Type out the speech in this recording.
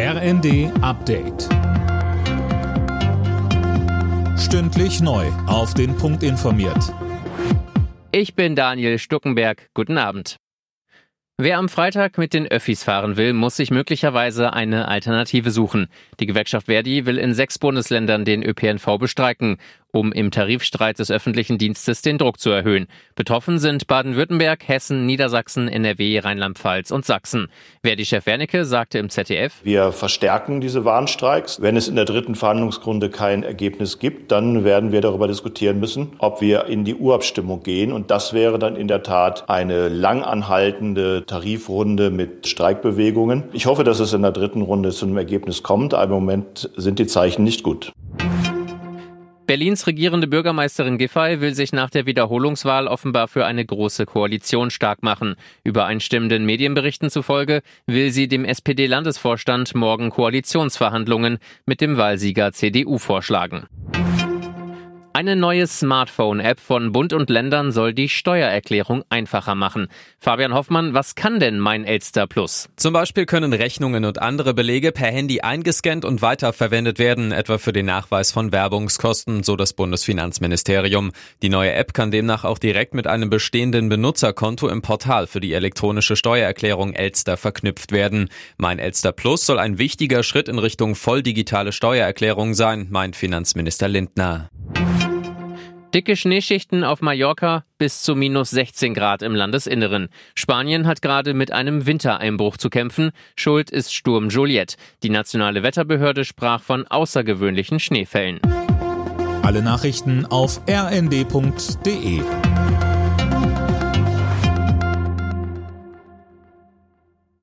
RND Update. Stündlich neu. Auf den Punkt informiert. Ich bin Daniel Stuckenberg. Guten Abend. Wer am Freitag mit den Öffis fahren will, muss sich möglicherweise eine Alternative suchen. Die Gewerkschaft Verdi will in sechs Bundesländern den ÖPNV bestreiken um im Tarifstreit des öffentlichen Dienstes den Druck zu erhöhen. Betroffen sind Baden-Württemberg, Hessen, Niedersachsen, NRW, Rheinland-Pfalz und Sachsen. Verdi-Chef Wernicke sagte im ZDF, Wir verstärken diese Warnstreiks. Wenn es in der dritten Verhandlungsrunde kein Ergebnis gibt, dann werden wir darüber diskutieren müssen, ob wir in die Urabstimmung gehen. Und das wäre dann in der Tat eine langanhaltende Tarifrunde mit Streikbewegungen. Ich hoffe, dass es in der dritten Runde zu einem Ergebnis kommt. Aber im Moment sind die Zeichen nicht gut. Berlins regierende Bürgermeisterin Giffey will sich nach der Wiederholungswahl offenbar für eine große Koalition stark machen. Übereinstimmenden Medienberichten zufolge will sie dem SPD-Landesvorstand morgen Koalitionsverhandlungen mit dem Wahlsieger CDU vorschlagen. Eine neue Smartphone-App von Bund und Ländern soll die Steuererklärung einfacher machen. Fabian Hoffmann, was kann denn mein Elster Plus? Zum Beispiel können Rechnungen und andere Belege per Handy eingescannt und weiterverwendet werden, etwa für den Nachweis von Werbungskosten, so das Bundesfinanzministerium. Die neue App kann demnach auch direkt mit einem bestehenden Benutzerkonto im Portal für die elektronische Steuererklärung Elster verknüpft werden. Mein Elster Plus soll ein wichtiger Schritt in Richtung voll digitale Steuererklärung sein, meint Finanzminister Lindner. Dicke Schneeschichten auf Mallorca bis zu minus 16 Grad im Landesinneren. Spanien hat gerade mit einem Wintereinbruch zu kämpfen. Schuld ist Sturm Juliette. Die nationale Wetterbehörde sprach von außergewöhnlichen Schneefällen. Alle Nachrichten auf rnd.de